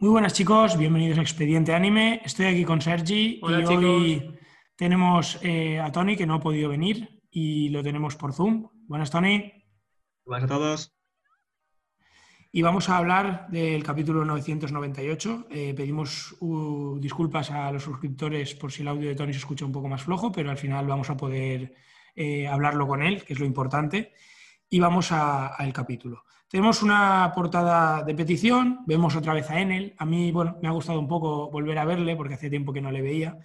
Muy buenas chicos, bienvenidos a Expediente Anime. Estoy aquí con Sergi Hola, y chicos. hoy tenemos eh, a Tony que no ha podido venir y lo tenemos por Zoom. Buenas Tony. Buenas a todos. Y vamos a hablar del capítulo 998. Eh, pedimos uh, disculpas a los suscriptores por si el audio de Tony se escucha un poco más flojo, pero al final vamos a poder eh, hablarlo con él, que es lo importante. Y vamos al capítulo. Tenemos una portada de petición, vemos otra vez a Enel. A mí, bueno, me ha gustado un poco volver a verle porque hace tiempo que no le veía.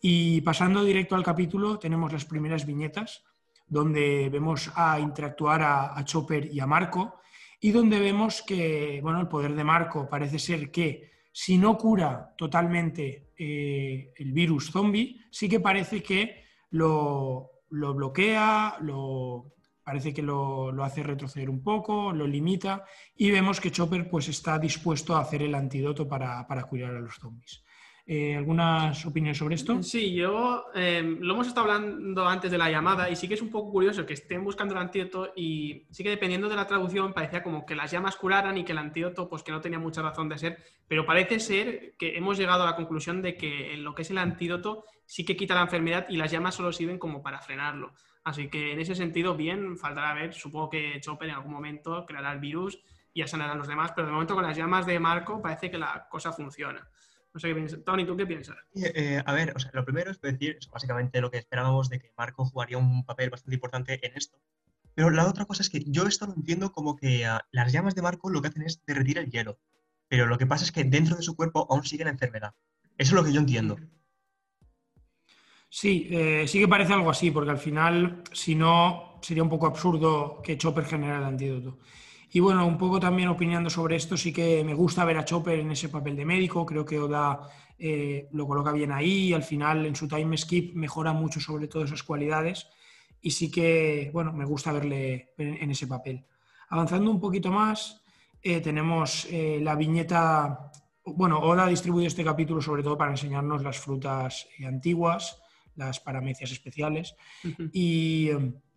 Y pasando directo al capítulo, tenemos las primeras viñetas, donde vemos a interactuar a, a Chopper y a Marco, y donde vemos que, bueno, el poder de Marco parece ser que si no cura totalmente eh, el virus zombie, sí que parece que lo, lo bloquea, lo, parece que lo, lo hace retroceder un poco, lo limita y vemos que Chopper pues, está dispuesto a hacer el antídoto para, para curar a los zombies. Eh, ¿Algunas opiniones sobre esto? Sí, yo eh, lo hemos estado hablando antes de la llamada y sí que es un poco curioso que estén buscando el antídoto y sí que dependiendo de la traducción parecía como que las llamas curaran y que el antídoto pues que no tenía mucha razón de ser, pero parece ser que hemos llegado a la conclusión de que lo que es el antídoto sí que quita la enfermedad y las llamas solo sirven como para frenarlo. Así que en ese sentido, bien, faltará ver, supongo que Chopper en algún momento creará el virus y ya sanarán los demás, pero de momento con las llamas de Marco parece que la cosa funciona. No sé qué piensas. Tony, ¿tú qué piensas? Eh, eh, a ver, o sea, lo primero es decir, eso, básicamente lo que esperábamos de que Marco jugaría un papel bastante importante en esto. Pero la otra cosa es que yo esto lo entiendo como que ah, las llamas de Marco lo que hacen es derretir el hielo. Pero lo que pasa es que dentro de su cuerpo aún sigue la enfermedad. Eso es lo que yo entiendo. Sí, eh, sí que parece algo así, porque al final, si no, sería un poco absurdo que Chopper generara el antídoto. Y bueno, un poco también opinando sobre esto, sí que me gusta ver a Chopper en ese papel de médico, creo que Oda eh, lo coloca bien ahí y al final en su time skip mejora mucho sobre todo esas cualidades y sí que, bueno, me gusta verle en, ese papel. Avanzando un poquito más, eh, tenemos eh, la viñeta, bueno, Oda ha distribuido este capítulo sobre todo para enseñarnos las frutas antiguas, las paramecias especiales. Y, y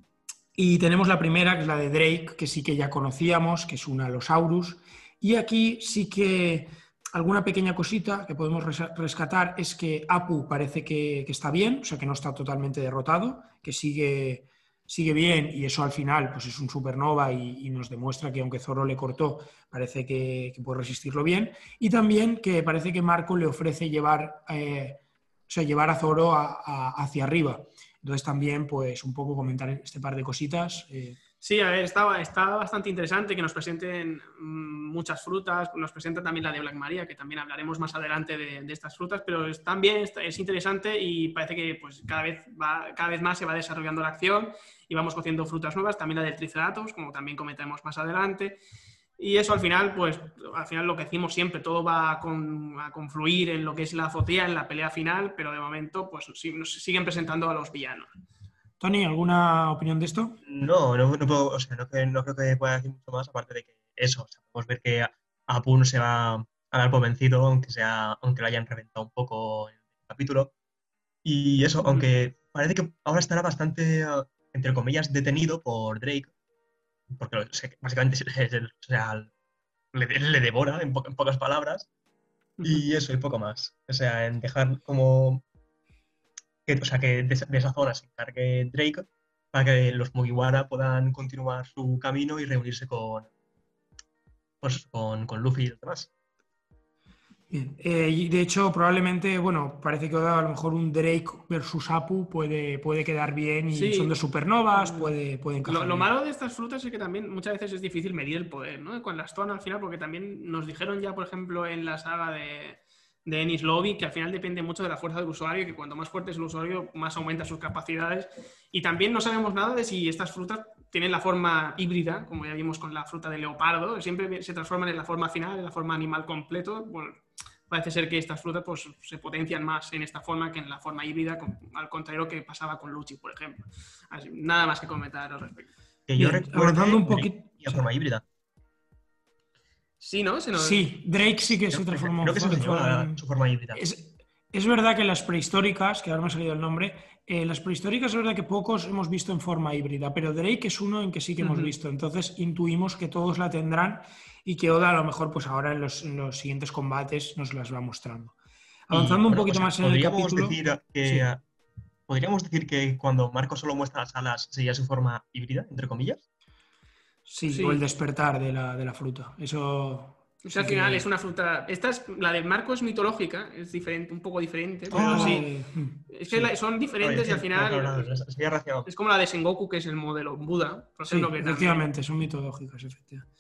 tenemos la primera, que es la de Drake, que sí que ya conocíamos, que es un Allosaurus. Y aquí sí que alguna pequeña cosita que podemos res- rescatar es que Apu parece que, está bien, o sea que no está totalmente derrotado, que sigue, sigue bien y eso al final pues es un supernova y, y nos demuestra que aunque Zoro le cortó, parece que, puede resistirlo bien. Y también que parece que Marco le ofrece llevar, eh, o sea, llevar a Zoro hacia arriba. Entonces también, pues, un poco comentar este par de cositas. eh, Sí, a ver, está, está bastante interesante que nos presenten mm, muchas frutas, nos presenta también la de Black Maria, que también hablaremos más adelante de, de estas frutas, pero es, también es, es interesante y parece que pues, cada, vez va, cada vez más se va desarrollando la acción y vamos cociendo frutas nuevas, también la del Triceratops, como también comentaremos más adelante. Y eso al final, pues al final lo que decimos siempre, todo va a, con- a confluir en lo que es la azotea, en la pelea final, pero de momento pues sí- nos siguen presentando a los villanos. Tony, ¿alguna opinión de esto? No, no, no puedo- o sea, no, creo que pueda decir mucho más, aparte de que eso, o sea, podemos ver que Apu no se va a dar por vencido, aunque, sea, aunque lo hayan reventado un poco en el capítulo. Y eso, aunque parece que ahora estará bastante, entre comillas, detenido por Drake, porque lo- se- básicamente o sea, le, le devora en, po- en pocas palabras, y eso, y poco más. O sea, en dejar como que, o sea, que de, esa- de esa zona se encargue Drake para que los Mugiwara puedan continuar su camino y reunirse con, pues, con, con Luffy y los demás. Bien. Eh, y de hecho, probablemente, bueno, parece que a lo mejor un Drake versus Apu puede, puede quedar bien y Sí. son dos supernovas, puede, puede encajar. Lo, lo malo de estas frutas es que también muchas veces es difícil medir el poder, ¿no? Con las Stone al final, porque también nos dijeron ya, por ejemplo, en la saga de, de Ennis Lobby, que al final depende mucho de la fuerza del usuario y que cuanto más fuerte es el usuario, más aumenta sus capacidades. Y también no sabemos nada de si estas frutas tienen la forma híbrida, como ya vimos con la fruta de leopardo, siempre se transforman en la forma final, en la forma animal completo. Bueno, parece ser que estas frutas pues, se potencian más en esta forma que en la forma híbrida, al contrario que pasaba con Luchi, por ejemplo. Así, nada más que comentar al respecto. Que yo avanzando un poquito- tenía forma híbrida. Sí, ¿no? Se nos- Sí, Drake sí que se transformó Creo que se en su forma híbrida. Es, Es verdad que las prehistóricas, que ahora me ha salido el nombre, eh, las prehistóricas es verdad que pocos hemos visto en forma híbrida, pero Drake es uno en que sí que hemos visto. Entonces intuimos que todos la tendrán y que Oda a lo mejor pues ahora en los, siguientes combates nos las va mostrando. Avanzando un poquito más en el capítulo... Decir que, ¿Podríamos decir que cuando Marco solo muestra las alas sería su forma híbrida, entre comillas? Sí, o el despertar de la, de la fruta. Eso al final es una fruta. Esta es, la de Marco es mitológica, es diferente, un poco diferente, pero ah, sí. Es que son diferentes y al final. es como la de Sengoku, que es el modelo Buda. Sí, efectivamente, son mitológicas, efectivamente.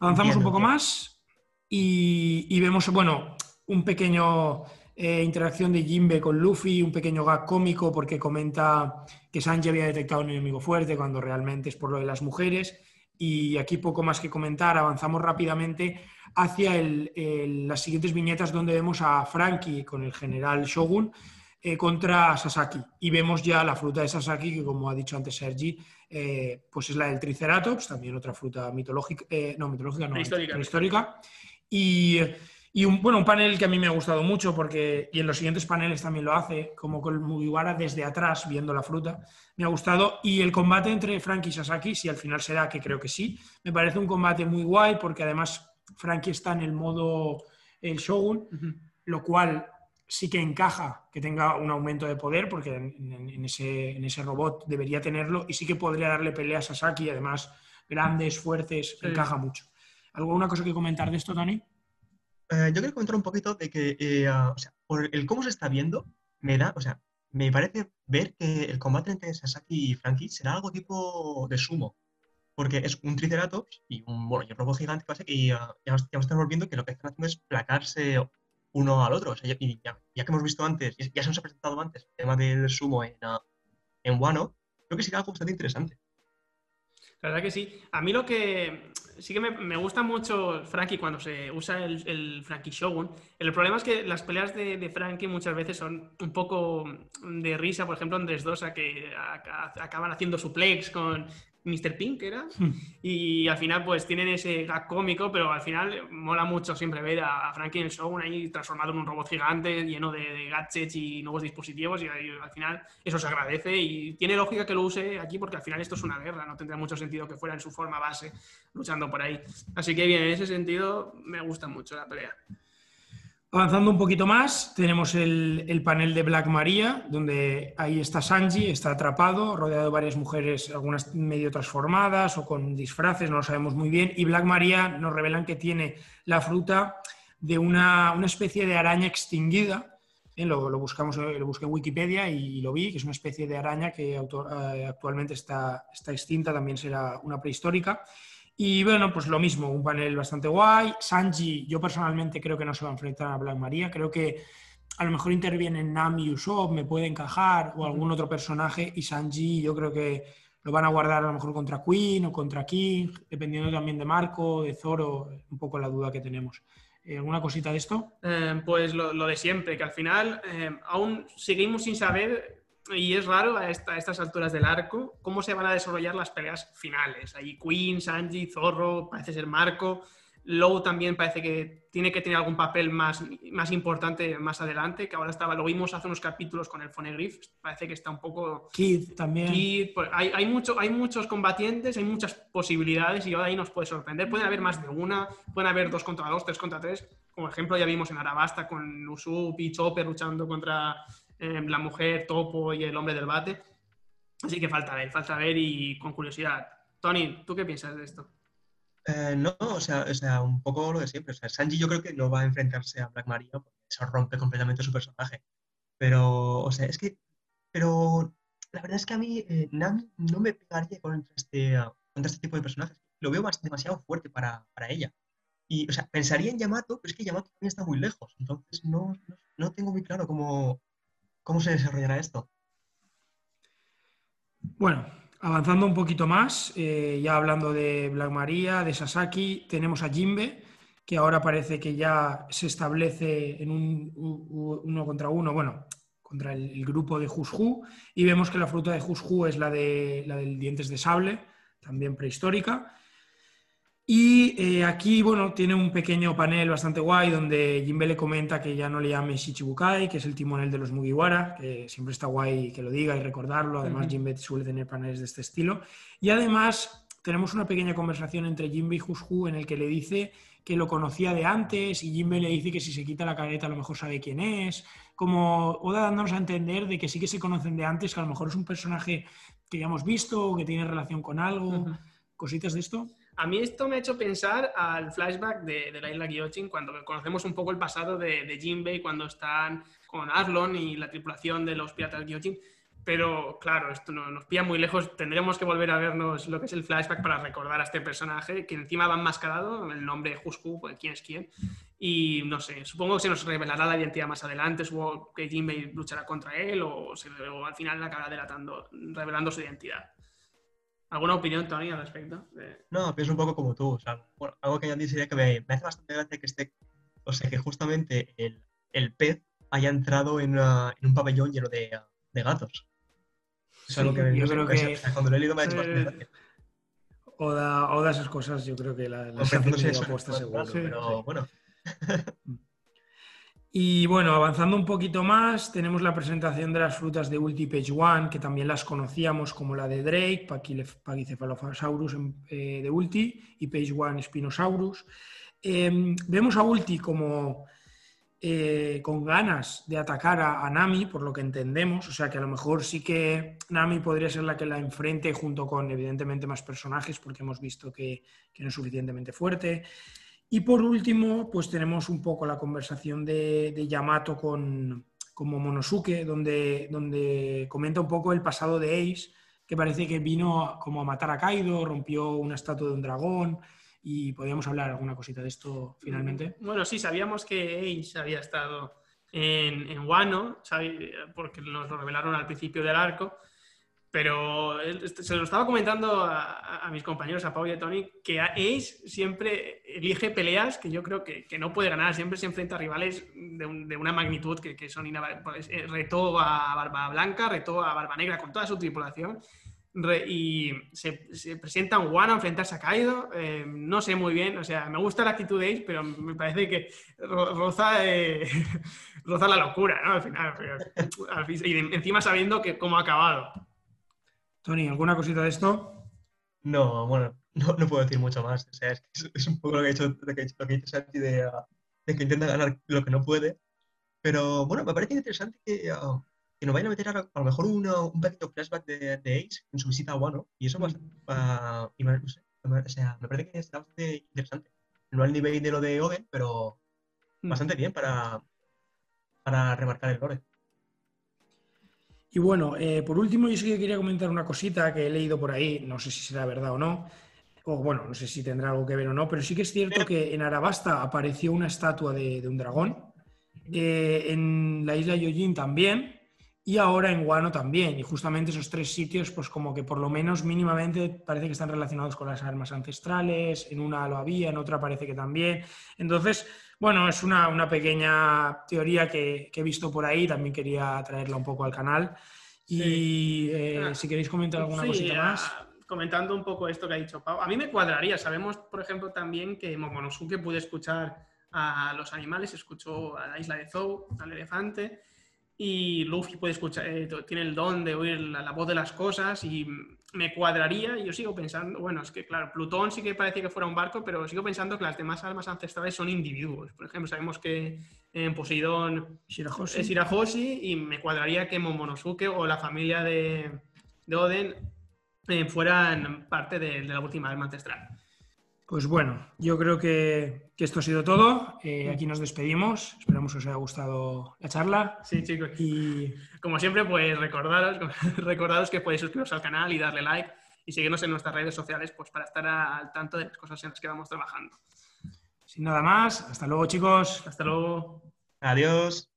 Avanzamos un poco más y, vemos, bueno, un pequeño eh, interacción de Jimbe con Luffy, un pequeño gag cómico porque comenta que Sanji había detectado un enemigo fuerte cuando realmente es por lo de las mujeres. Y aquí poco más que comentar, avanzamos rápidamente hacia las siguientes viñetas donde vemos a Frankie con el general Shogun eh, contra Sasaki. Y vemos ya la fruta de Sasaki, que como ha dicho antes Sergi, eh, pues es la del Triceratops, también otra fruta mitológica, eh, no, mitológica, no, prehistórica. Y, un, bueno, un panel que a mí me ha gustado mucho, porque, y en los siguientes paneles también lo hace, como con Mugiwara desde atrás viendo la fruta, me ha gustado. Y el combate entre Frankie y Sasaki, si al final será, que creo que sí, me parece un combate muy guay, porque además Frankie está en el modo el Shogun, lo cual sí que encaja que tenga un aumento de poder, porque en, ese, robot debería tenerlo, y sí que podría darle pelea a Sasaki, además grandes, fuertes, encaja mucho. ¿Alguna cosa que comentar de esto, Tony? Eh, yo quiero comentar un poquito de que, eh, o sea, por el cómo se está viendo, me da, o sea, me parece ver que el combate entre Sasaki y Frankie será algo tipo de sumo porque es un Triceratops y un, bueno, y un robot gigante que ya, ya, estamos viendo que lo que están haciendo es placarse uno al otro. y ya, que hemos visto antes, ya se nos ha presentado antes el tema del sumo en, uh, en Wano, creo que sería algo bastante interesante. La verdad que sí. A mí lo que sí que me, gusta mucho Frankie cuando se usa el, Frankie Shogun. El problema es que las peleas de, Frankie muchas veces son un poco de risa. Por ejemplo, Andrés Dosa, que acaban haciendo suplex con, Mr. Pink era. Hmm. Y al final, pues tienen ese gag cómico, pero al final mola mucho siempre ver a Frankie en el show ahí transformado en un robot gigante lleno de, gadgets y nuevos dispositivos. Y al final eso se agradece y tiene lógica que lo use aquí porque al final esto es una guerra. No tendría mucho sentido que fuera en su forma base luchando por ahí. Así que bien, en ese sentido me gusta mucho la pelea. Avanzando un poquito más, tenemos el, panel de Black Maria, donde ahí está Sanji, está atrapado, rodeado de varias mujeres, algunas medio transformadas o con disfraces, no lo sabemos muy bien. Y Black Maria nos revelan que tiene la fruta de una, especie de araña extinguida. Eh, lo, buscamos, lo busqué en Wikipedia y lo vi, que es una especie de araña que eh, actualmente está, está extinta, también será una prehistórica. Y bueno, pues lo mismo, un panel bastante guay. Sanji, yo personalmente creo que no se va a enfrentar a Black Maria. Creo que a lo mejor interviene Nami y Usopp, me puede encajar, o algún otro personaje. Y Sanji, yo creo que lo van a guardar a lo mejor contra Queen o contra King, dependiendo también de Marco, de Zoro, un poco la duda que tenemos. Eh, ¿Alguna cosita de esto? Eh, pues lo, de siempre, que al final eh, aún seguimos sin saber y es raro a, estas alturas del arco cómo se van a desarrollar las peleas finales. Ahí Queen, Sanji, Zorro, parece ser Marco. Low también parece que tiene que tener algún papel más, más importante más adelante, que ahora estaba, lo vimos hace unos capítulos con el Phonegriff, parece que está un poco... Kid también. Pues, hay, hay, mucho, hay muchos combatientes, hay muchas posibilidades y ahora ahí nos puede sorprender. Pueden haber más de una, pueden haber dos contra dos, tres contra tres. Como ejemplo ya vimos en Arabasta con Usup y Chopper luchando contra La mujer topo y el hombre del bate. Así que falta ver, falta ver y con curiosidad. Tony, ¿tú qué piensas de esto? Eh, no, o sea, o sea, un poco lo de siempre. O sea, Sanji yo creo que no va a enfrentarse a Black Maria porque eso rompe completamente su personaje. Pero, o sea, es que, pero la verdad es que a mí eh, Nami no me pegaría contra este, contra este tipo de personajes. Lo veo más, demasiado fuerte para, para, ella. Y, o sea, pensaría en Yamato, pero es que Yamato también está muy lejos. Entonces, no, no, no tengo muy claro cómo, ¿Cómo se desarrollará esto? Bueno, avanzando un poquito más, eh, ya hablando de Black Maria, de Sasaki, tenemos a Jimbe, que ahora parece que ya se establece en un uno contra uno, bueno, contra el, grupo de Jushu, y vemos que la fruta de Jushu es la, de, la del dientes de sable, también prehistórica. Y eh, aquí, bueno, tiene un pequeño panel bastante guay donde Jinbe le comenta que ya no le llame Shichibukai, que es el timonel de los Mugiwara, que siempre está guay que lo diga y recordarlo. Además, Jinbe suele tener paneles de este estilo. Y además, tenemos una pequeña conversación entre Jinbe y Hushu en el que le dice que lo conocía de antes y Jinbe le dice que si se quita la careta a lo mejor sabe quién es. Como Oda dándonos a entender de que sí que se conocen de antes, que a lo mejor es un personaje que ya hemos visto o que tiene relación con algo. ¿Cositas de esto? A mí esto me ha hecho pensar al flashback de, la isla Gyojin, cuando conocemos un poco el pasado de, de Jinbei, cuando están con Arlon y la tripulación de los piratas Gyojin. Pero claro, esto no, nos pilla muy lejos. Tendremos que volver a vernos lo que es el flashback para recordar a este personaje, que encima va enmascarado, el nombre Husku, pues, quién es quién. Y no sé, supongo que se nos revelará la identidad más adelante, supongo que Jinbei luchará contra él o, o al final acabará delatando, revelando su identidad. ¿Alguna opinión, Tony, al respecto? No, pienso un poco como tú. O sea, algo que añadir sería que me, hace bastante gracia que esté, o sea, que justamente el, el pez haya entrado en, en, un pabellón lleno de, de gatos. Es algo que yo creo que, cuando lo he leído me ha hecho bastante gracia. Oda, Oda esas cosas yo creo que las la ha tenido apuesta seguro. pero bueno. Y bueno, avanzando un poquito más, tenemos la presentación de las frutas de Ulti Page One, que también las conocíamos como la de Drake, Pachycephalosaurus eh, de Ulti y Page One Spinosaurus. Em, vemos a Ulti como eh, con ganas de atacar a, Nami, por lo que entendemos, o sea que a lo mejor sí que Nami podría ser la que la enfrente junto con evidentemente más personajes, porque hemos visto que, que no es suficientemente fuerte. Y por último, pues tenemos un poco la conversación de, Yamato con, Monosuke, donde, donde comenta un poco el pasado de Ace, que parece que vino como a matar a Kaido, rompió una estatua de un dragón, y podríamos hablar alguna cosita de esto finalmente. Bueno, sí, sabíamos que Ace había estado en, en Wano, porque nos lo revelaron al principio del arco, pero este, se lo estaba comentando a, mis compañeros, a Pau y a Tony, que Ace siempre elige peleas que yo creo que, no puede ganar, siempre se enfrenta a rivales de, una magnitud que, son inavaluables. Eh, retó a Barba Blanca, retó a Barba Negra con toda su tripulación y se, presenta un One a enfrentarse a Kaido. Eh, no sé muy bien, o sea, me gusta la actitud de Ace, pero me parece que roza, eh, roza la locura, ¿no? Al final, y encima sabiendo que cómo ha acabado. Tony, ¿alguna cosita de esto? No, bueno, no, no puedo decir mucho más. O sea, es, es, un poco lo que ha hecho, lo que, lo que dicho Santi de, de, que intenta ganar lo que no puede. Pero bueno, me parece interesante que, uh, que nos vayan a meter a, a lo mejor un pequeño flashback de, de, Ace en su visita a Wano. Y eso va a, uh, y me, no sé, o sea, me parece que está bastante interesante. No al nivel de lo de Oden, pero mm. bastante bien para, para remarcar el lore. Y bueno, eh, por último, yo sí que quería comentar una cosita que he leído por ahí, no sé si será verdad o no, o bueno, no sé si tendrá algo que ver o no, pero sí que es cierto que en Arabasta apareció una estatua de, un dragón, eh, en la isla Yojin también, y ahora en Guano también. Y justamente esos tres sitios, pues como que por lo menos mínimamente parece que están relacionados con las armas ancestrales, en una lo había, en otra parece que también. Entonces, bueno, es una, pequeña teoría que, he visto por ahí, también quería traerla un poco al canal. Y eh, ah, si queréis comentar alguna cosita más. Comentando un poco esto que ha dicho Pau, a mí me cuadraría. Sabemos, por ejemplo, también que Momonosuke puede escuchar a los animales, escuchó a la isla de Zou, al elefante, y Luffy puede escuchar, eh, tiene el don de oír la, voz de las cosas y me cuadraría, y yo sigo pensando, bueno, es que claro, Plutón sí que parece que fuera un barco, pero sigo pensando que las demás almas ancestrales son individuos. Por ejemplo, sabemos que en Poseidón es Shirahoshi y me cuadraría que Momonosuke o la familia de, Oden eh, fueran parte de, de la última alma ancestral. Pues bueno, yo creo que, esto ha sido todo. Eh, aquí nos despedimos. Esperamos que os haya gustado la charla. Sí, chicos. Y como siempre, pues recordaros, recordaros que podéis suscribiros al canal y darle like y seguirnos en nuestras redes sociales pues, para estar al tanto de las cosas en las que vamos trabajando. Sin nada más, hasta luego chicos. Hasta luego. Adiós.